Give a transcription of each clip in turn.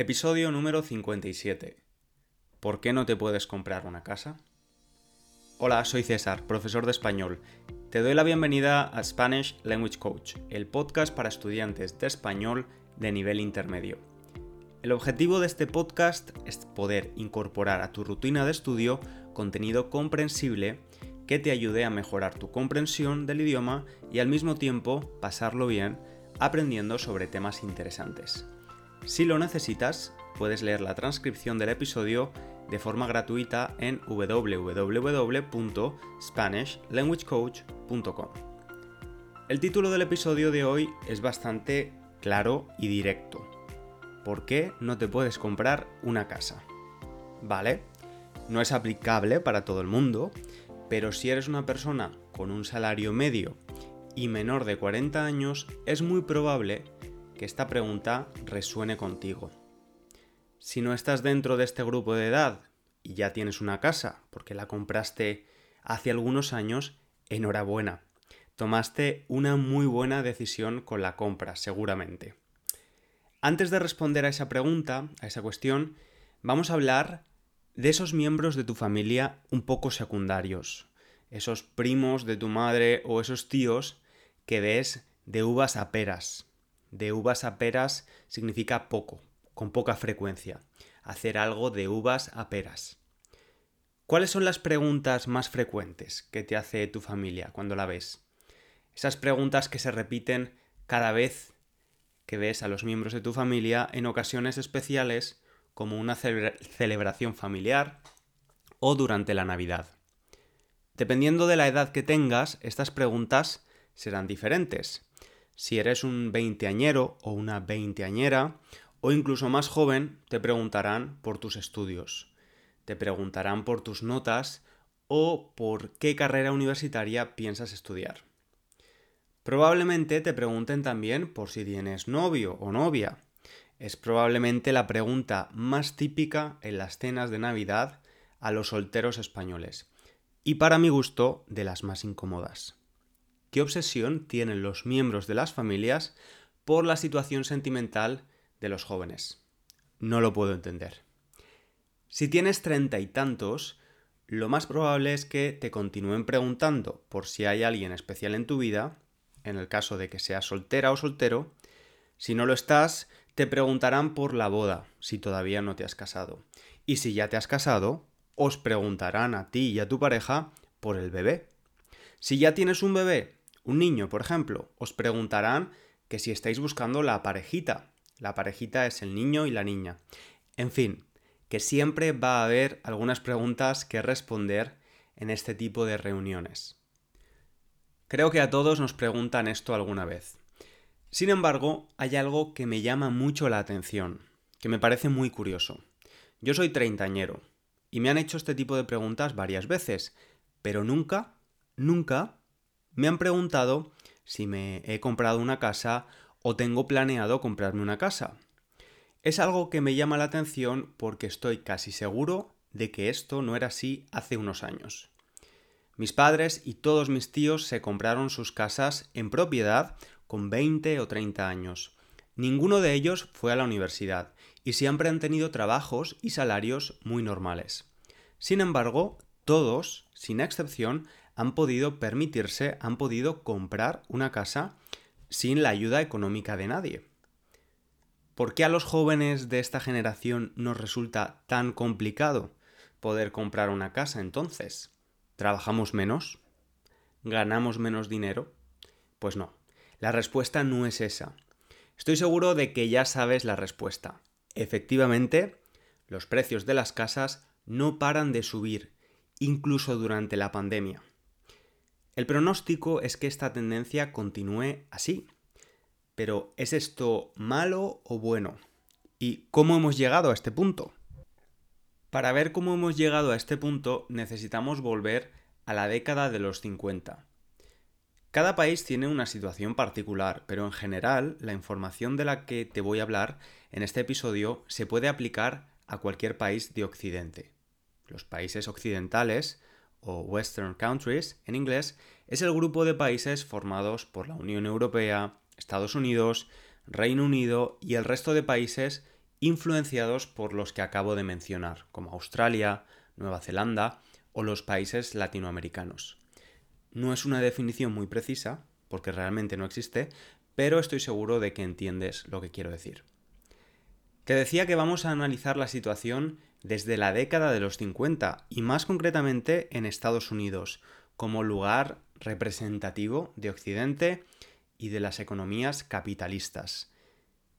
Episodio número 57. ¿Por qué no te puedes comprar una casa? Hola, soy César, profesor de español. Te doy la bienvenida a Spanish Language Coach, el podcast para estudiantes de español de nivel intermedio. El objetivo de este podcast es poder incorporar a tu rutina de estudio contenido comprensible que te ayude a mejorar tu comprensión del idioma y al mismo tiempo pasarlo bien aprendiendo sobre temas interesantes. Si lo necesitas, puedes leer la transcripción del episodio de forma gratuita en www.spanishlanguagecoach.com. El título del episodio de hoy es bastante claro y directo. ¿Por qué no te puedes comprar una casa? Vale, no es aplicable para todo el mundo, pero si eres una persona con un salario medio y menor de 40 años, es muy probable que esta pregunta resuene contigo. Si no estás dentro de este grupo de edad y ya tienes una casa, porque la compraste hace algunos años, enhorabuena. Tomaste una muy buena decisión con la compra, seguramente. Antes de responder a esa pregunta, a esa cuestión, vamos a hablar de esos miembros de tu familia un poco secundarios, esos primos de tu madre o esos tíos que ves de uvas a peras, de uvas a peras significa poco, con poca frecuencia. Hacer algo de uvas a peras. ¿Cuáles son las preguntas más frecuentes que te hace tu familia cuando la ves? Esas preguntas que se repiten cada vez que ves a los miembros de tu familia en ocasiones especiales como una celebración familiar o durante la Navidad. Dependiendo de la edad que tengas, estas preguntas serán diferentes. Si eres un veinteañero o una veinteañera, o incluso más joven, te preguntarán por tus estudios, te preguntarán por tus notas o por qué carrera universitaria piensas estudiar. Probablemente te pregunten también por si tienes novio o novia. Es probablemente la pregunta más típica en las cenas de Navidad a los solteros españoles. Y para mi gusto, de las más incómodas qué obsesión tienen los miembros de las familias por la situación sentimental de los jóvenes. No lo puedo entender. Si tienes treinta y tantos, lo más probable es que te continúen preguntando por si hay alguien especial en tu vida, en el caso de que seas soltera o soltero. Si no lo estás, te preguntarán por la boda, si todavía no te has casado. Y si ya te has casado, os preguntarán a ti y a tu pareja por el bebé. Si ya tienes un bebé un niño, por ejemplo, os preguntarán que si estáis buscando la parejita. La parejita es el niño y la niña. En fin, que siempre va a haber algunas preguntas que responder en este tipo de reuniones. Creo que a todos nos preguntan esto alguna vez. Sin embargo, hay algo que me llama mucho la atención, que me parece muy curioso. Yo soy treintañero y me han hecho este tipo de preguntas varias veces, pero nunca, nunca me han preguntado si me he comprado una casa o tengo planeado comprarme una casa. Es algo que me llama la atención porque estoy casi seguro de que esto no era así hace unos años. Mis padres y todos mis tíos se compraron sus casas en propiedad con 20 o 30 años. Ninguno de ellos fue a la universidad y siempre han tenido trabajos y salarios muy normales. Sin embargo, todos, sin excepción, han podido permitirse, han podido comprar una casa sin la ayuda económica de nadie. ¿Por qué a los jóvenes de esta generación nos resulta tan complicado poder comprar una casa entonces? ¿Trabajamos menos? ¿Ganamos menos dinero? Pues no, la respuesta no es esa. Estoy seguro de que ya sabes la respuesta. Efectivamente, los precios de las casas no paran de subir, incluso durante la pandemia. El pronóstico es que esta tendencia continúe así. Pero ¿es esto malo o bueno? ¿Y cómo hemos llegado a este punto? Para ver cómo hemos llegado a este punto necesitamos volver a la década de los 50. Cada país tiene una situación particular, pero en general la información de la que te voy a hablar en este episodio se puede aplicar a cualquier país de Occidente. Los países occidentales o Western Countries en inglés, es el grupo de países formados por la Unión Europea, Estados Unidos, Reino Unido y el resto de países influenciados por los que acabo de mencionar, como Australia, Nueva Zelanda o los países latinoamericanos. No es una definición muy precisa, porque realmente no existe, pero estoy seguro de que entiendes lo que quiero decir. Te decía que vamos a analizar la situación desde la década de los 50 y más concretamente en Estados Unidos, como lugar representativo de Occidente y de las economías capitalistas.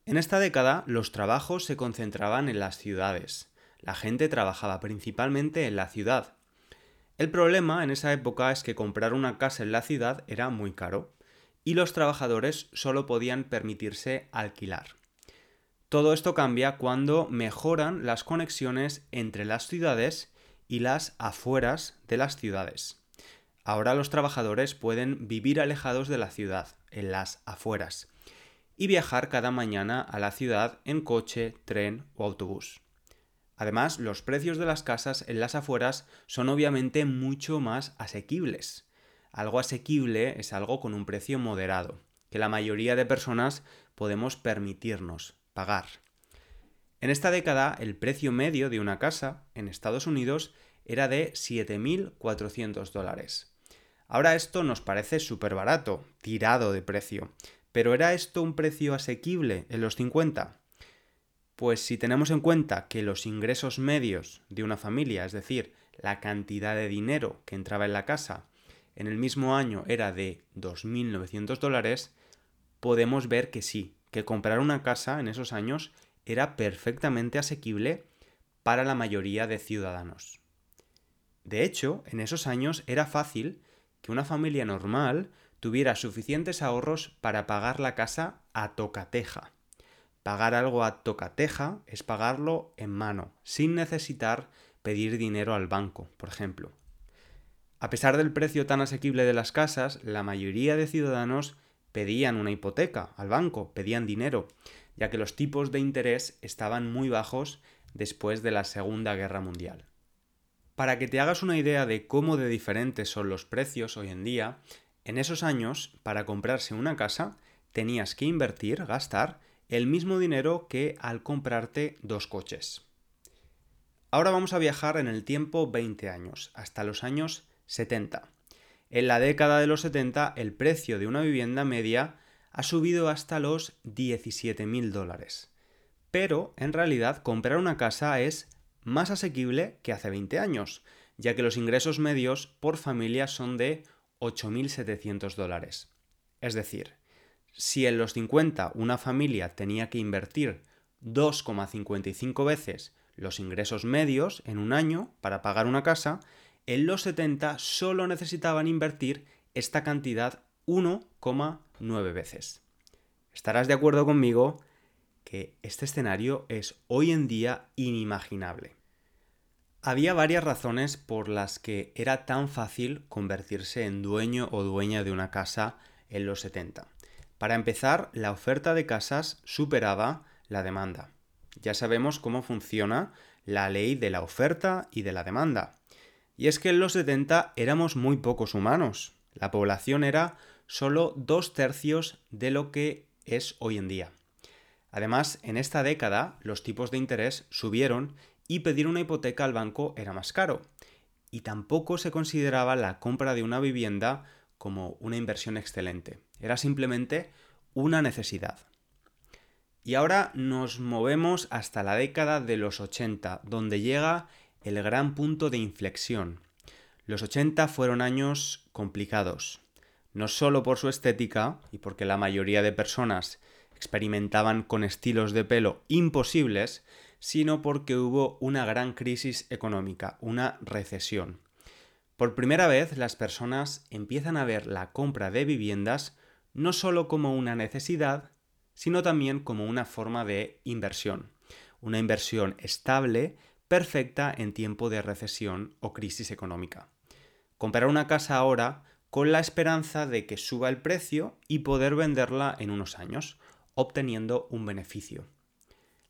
En esta década los trabajos se concentraban en las ciudades. La gente trabajaba principalmente en la ciudad. El problema en esa época es que comprar una casa en la ciudad era muy caro y los trabajadores solo podían permitirse alquilar. Todo esto cambia cuando mejoran las conexiones entre las ciudades y las afueras de las ciudades. Ahora los trabajadores pueden vivir alejados de la ciudad, en las afueras, y viajar cada mañana a la ciudad en coche, tren o autobús. Además, los precios de las casas en las afueras son obviamente mucho más asequibles. Algo asequible es algo con un precio moderado, que la mayoría de personas podemos permitirnos pagar. En esta década, el precio medio de una casa en Estados Unidos era de 7.400 dólares. Ahora esto nos parece súper barato, tirado de precio. ¿Pero era esto un precio asequible en los 50? Pues si tenemos en cuenta que los ingresos medios de una familia, es decir, la cantidad de dinero que entraba en la casa, en el mismo año era de 2.900 dólares, podemos ver que sí, que comprar una casa en esos años era perfectamente asequible para la mayoría de ciudadanos. De hecho, en esos años era fácil que una familia normal tuviera suficientes ahorros para pagar la casa a tocateja. Pagar algo a tocateja es pagarlo en mano, sin necesitar pedir dinero al banco, por ejemplo. A pesar del precio tan asequible de las casas, la mayoría de ciudadanos pedían una hipoteca al banco, pedían dinero, ya que los tipos de interés estaban muy bajos después de la Segunda Guerra Mundial. Para que te hagas una idea de cómo de diferentes son los precios hoy en día, en esos años, para comprarse una casa, tenías que invertir, gastar, el mismo dinero que al comprarte dos coches. Ahora vamos a viajar en el tiempo 20 años, hasta los años 70. En la década de los 70, el precio de una vivienda media ha subido hasta los 17.000 dólares. Pero, en realidad, comprar una casa es más asequible que hace 20 años, ya que los ingresos medios por familia son de 8.700 dólares. Es decir, si en los 50 una familia tenía que invertir 2,55 veces los ingresos medios en un año para pagar una casa, en los 70 solo necesitaban invertir esta cantidad 1,9 veces. Estarás de acuerdo conmigo que este escenario es hoy en día inimaginable. Había varias razones por las que era tan fácil convertirse en dueño o dueña de una casa en los 70. Para empezar, la oferta de casas superaba la demanda. Ya sabemos cómo funciona la ley de la oferta y de la demanda. Y es que en los 70 éramos muy pocos humanos. La población era solo dos tercios de lo que es hoy en día. Además, en esta década los tipos de interés subieron y pedir una hipoteca al banco era más caro. Y tampoco se consideraba la compra de una vivienda como una inversión excelente. Era simplemente una necesidad. Y ahora nos movemos hasta la década de los 80, donde llega el gran punto de inflexión. Los 80 fueron años complicados, no solo por su estética y porque la mayoría de personas experimentaban con estilos de pelo imposibles, sino porque hubo una gran crisis económica, una recesión. Por primera vez las personas empiezan a ver la compra de viviendas no solo como una necesidad, sino también como una forma de inversión. Una inversión estable, perfecta en tiempo de recesión o crisis económica. Comprar una casa ahora con la esperanza de que suba el precio y poder venderla en unos años obteniendo un beneficio.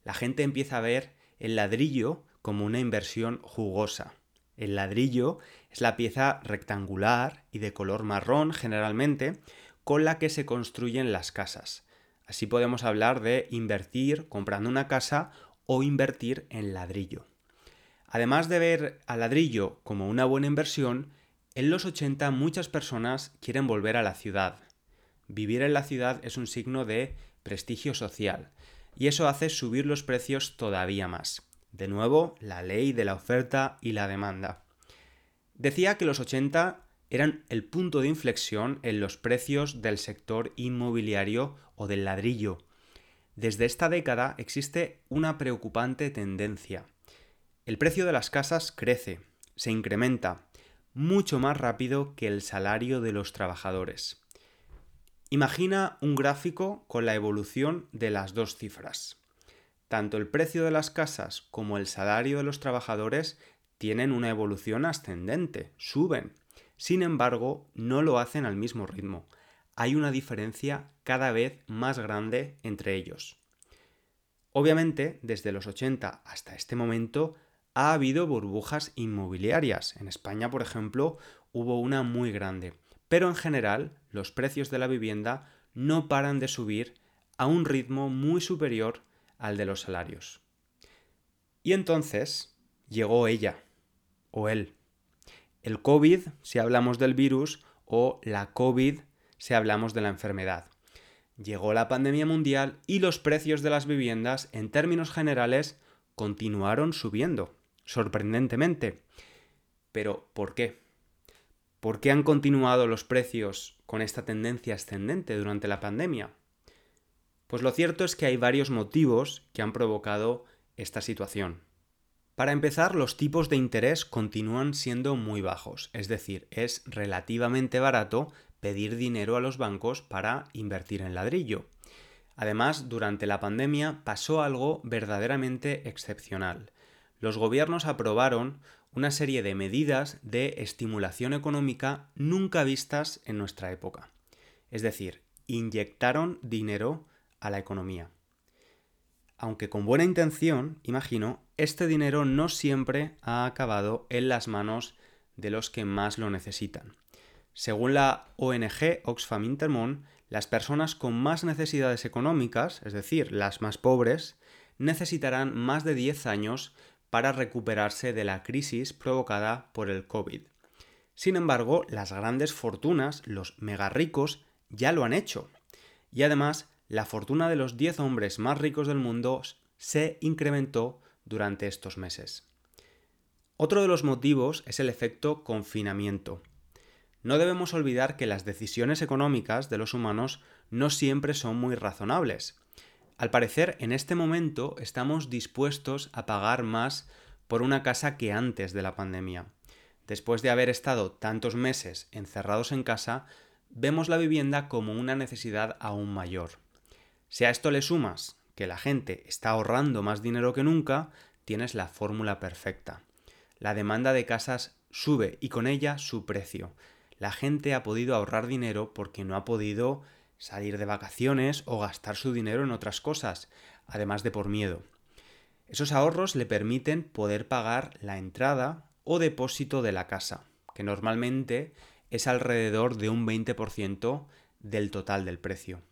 La gente empieza a ver el ladrillo como una inversión jugosa. El ladrillo es la pieza rectangular y de color marrón generalmente con la que se construyen las casas. Así podemos hablar de invertir comprando una casa o invertir en ladrillo. Además de ver al ladrillo como una buena inversión, en los 80 muchas personas quieren volver a la ciudad. Vivir en la ciudad es un signo de prestigio social y eso hace subir los precios todavía más. De nuevo, la ley de la oferta y la demanda. Decía que los 80 eran el punto de inflexión en los precios del sector inmobiliario o del ladrillo. Desde esta década existe una preocupante tendencia. El precio de las casas crece, se incrementa, mucho más rápido que el salario de los trabajadores. Imagina un gráfico con la evolución de las dos cifras. Tanto el precio de las casas como el salario de los trabajadores tienen una evolución ascendente, suben. Sin embargo, no lo hacen al mismo ritmo. Hay una diferencia cada vez más grande entre ellos. Obviamente, desde los 80 hasta este momento, ha habido burbujas inmobiliarias. En España, por ejemplo, hubo una muy grande. Pero en general, los precios de la vivienda no paran de subir a un ritmo muy superior al de los salarios. Y entonces llegó ella, o él. El COVID, si hablamos del virus, o la COVID, si hablamos de la enfermedad. Llegó la pandemia mundial y los precios de las viviendas, en términos generales, continuaron subiendo sorprendentemente. Pero, ¿por qué? ¿Por qué han continuado los precios con esta tendencia ascendente durante la pandemia? Pues lo cierto es que hay varios motivos que han provocado esta situación. Para empezar, los tipos de interés continúan siendo muy bajos, es decir, es relativamente barato pedir dinero a los bancos para invertir en ladrillo. Además, durante la pandemia pasó algo verdaderamente excepcional los gobiernos aprobaron una serie de medidas de estimulación económica nunca vistas en nuestra época. Es decir, inyectaron dinero a la economía. Aunque con buena intención, imagino, este dinero no siempre ha acabado en las manos de los que más lo necesitan. Según la ONG Oxfam Intermon, las personas con más necesidades económicas, es decir, las más pobres, necesitarán más de 10 años para recuperarse de la crisis provocada por el COVID. Sin embargo, las grandes fortunas, los mega ricos, ya lo han hecho. Y además, la fortuna de los 10 hombres más ricos del mundo se incrementó durante estos meses. Otro de los motivos es el efecto confinamiento. No debemos olvidar que las decisiones económicas de los humanos no siempre son muy razonables. Al parecer, en este momento estamos dispuestos a pagar más por una casa que antes de la pandemia. Después de haber estado tantos meses encerrados en casa, vemos la vivienda como una necesidad aún mayor. Si a esto le sumas que la gente está ahorrando más dinero que nunca, tienes la fórmula perfecta. La demanda de casas sube y con ella su precio. La gente ha podido ahorrar dinero porque no ha podido salir de vacaciones o gastar su dinero en otras cosas, además de por miedo. Esos ahorros le permiten poder pagar la entrada o depósito de la casa, que normalmente es alrededor de un 20% del total del precio.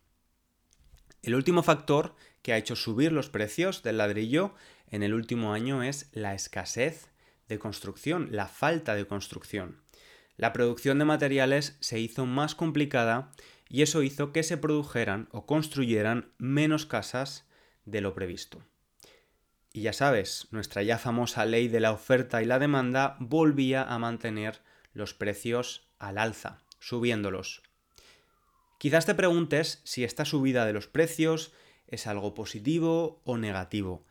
El último factor que ha hecho subir los precios del ladrillo en el último año es la escasez de construcción, la falta de construcción. La producción de materiales se hizo más complicada y eso hizo que se produjeran o construyeran menos casas de lo previsto. Y ya sabes, nuestra ya famosa ley de la oferta y la demanda volvía a mantener los precios al alza, subiéndolos. Quizás te preguntes si esta subida de los precios es algo positivo o negativo.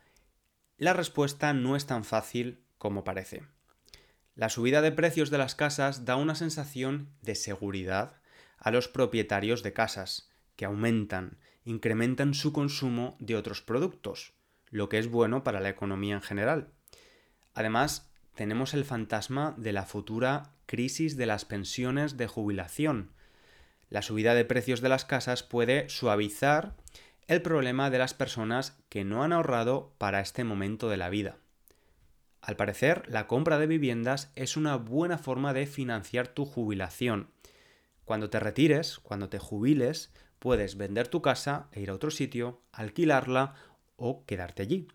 La respuesta no es tan fácil como parece. La subida de precios de las casas da una sensación de seguridad a los propietarios de casas, que aumentan, incrementan su consumo de otros productos, lo que es bueno para la economía en general. Además, tenemos el fantasma de la futura crisis de las pensiones de jubilación. La subida de precios de las casas puede suavizar el problema de las personas que no han ahorrado para este momento de la vida. Al parecer, la compra de viviendas es una buena forma de financiar tu jubilación, cuando te retires, cuando te jubiles, puedes vender tu casa e ir a otro sitio, alquilarla o quedarte allí.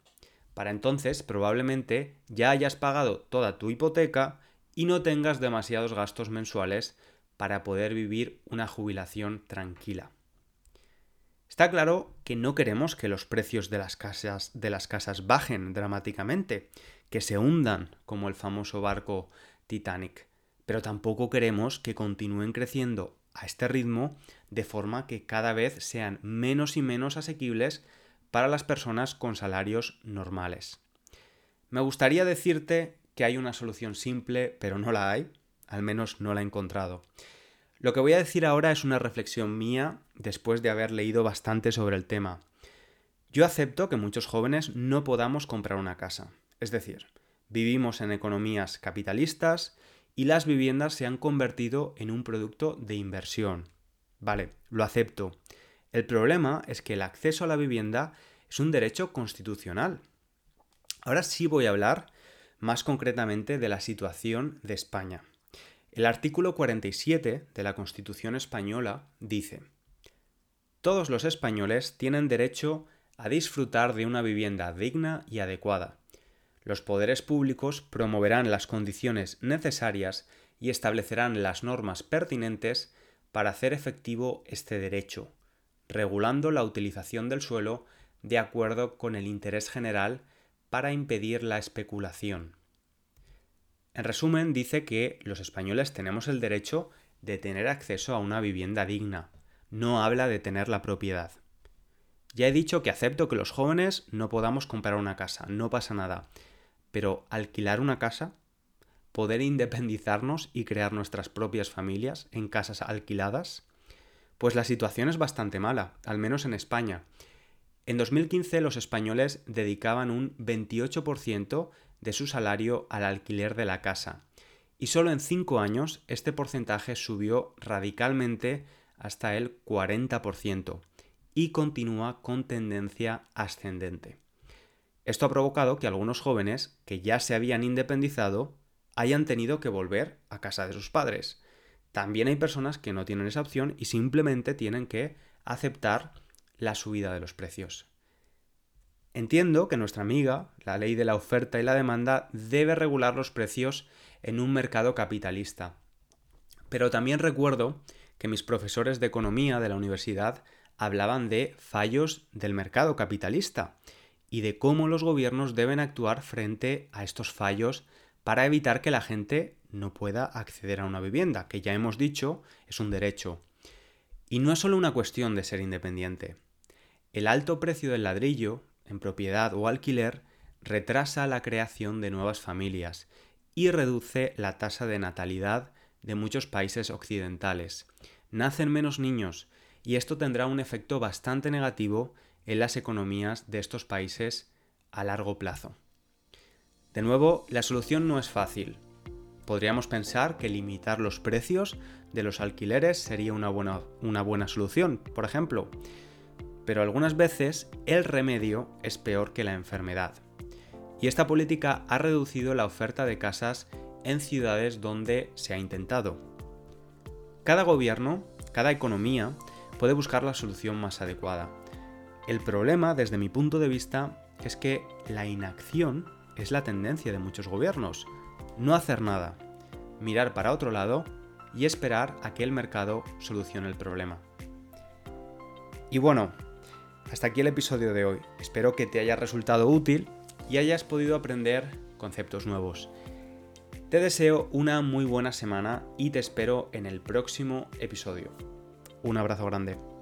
Para entonces probablemente ya hayas pagado toda tu hipoteca y no tengas demasiados gastos mensuales para poder vivir una jubilación tranquila. Está claro que no queremos que los precios de las casas, bajen dramáticamente, que se hundan como el famoso barco Titanic, pero tampoco queremos que continúen creciendo a este ritmo de forma que cada vez sean menos y menos asequibles para las personas con salarios normales. Me gustaría decirte que hay una solución simple, pero no la hay, al menos no la he encontrado. Lo que voy a decir ahora es una reflexión mía después de haber leído bastante sobre el tema. Yo acepto que muchos jóvenes no podamos comprar una casa. Es decir, vivimos en economías capitalistas y las viviendas se han convertido en un producto de inversión. Vale, lo acepto. El problema es que el acceso a la vivienda es un derecho constitucional. Ahora sí voy a hablar más concretamente de la situación de España. El artículo 47 de la Constitución española dice, Todos los españoles tienen derecho a disfrutar de una vivienda digna y adecuada. Los poderes públicos promoverán las condiciones necesarias y establecerán las normas pertinentes para hacer efectivo este derecho, regulando la utilización del suelo de acuerdo con el interés general para impedir la especulación. En resumen, dice que los españoles tenemos el derecho de tener acceso a una vivienda digna. No habla de tener la propiedad. Ya he dicho que acepto que los jóvenes no podamos comprar una casa, no pasa nada. Pero alquilar una casa, poder independizarnos y crear nuestras propias familias en casas alquiladas, pues la situación es bastante mala, al menos en España. En 2015 los españoles dedicaban un 28% de su salario al alquiler de la casa, y solo en 5 años este porcentaje subió radicalmente hasta el 40% y continúa con tendencia ascendente. Esto ha provocado que algunos jóvenes que ya se habían independizado hayan tenido que volver a casa de sus padres, también hay personas que no tienen esa opción y simplemente tienen que aceptar la subida de los precios. Entiendo que nuestra amiga, la ley de la oferta y la demanda, debe regular los precios en un mercado capitalista. Pero también recuerdo que mis profesores de economía de la universidad hablaban de fallos del mercado capitalista y de cómo los gobiernos deben actuar frente a estos fallos para evitar que la gente no pueda acceder a una vivienda, que ya hemos dicho es un derecho. Y no es solo una cuestión de ser independiente. El alto precio del ladrillo, en propiedad o alquiler, retrasa la creación de nuevas familias y reduce la tasa de natalidad de muchos países occidentales. Nacen menos niños y esto tendrá un efecto bastante negativo en las economías de estos países a largo plazo. De nuevo, la solución no es fácil, Podríamos pensar que limitar los precios de los alquileres sería una buena, una buena solución, por ejemplo. Pero algunas veces el remedio es peor que la enfermedad. Y esta política ha reducido la oferta de casas en ciudades donde se ha intentado. Cada gobierno, cada economía, puede buscar la solución más adecuada. El problema, desde mi punto de vista, es que la inacción es la tendencia de muchos gobiernos no hacer nada, mirar para otro lado y esperar a que el mercado solucione el problema. Y bueno, hasta aquí el episodio de hoy. Espero que te haya resultado útil y hayas podido aprender conceptos nuevos. Te deseo una muy buena semana y te espero en el próximo episodio. Un abrazo grande.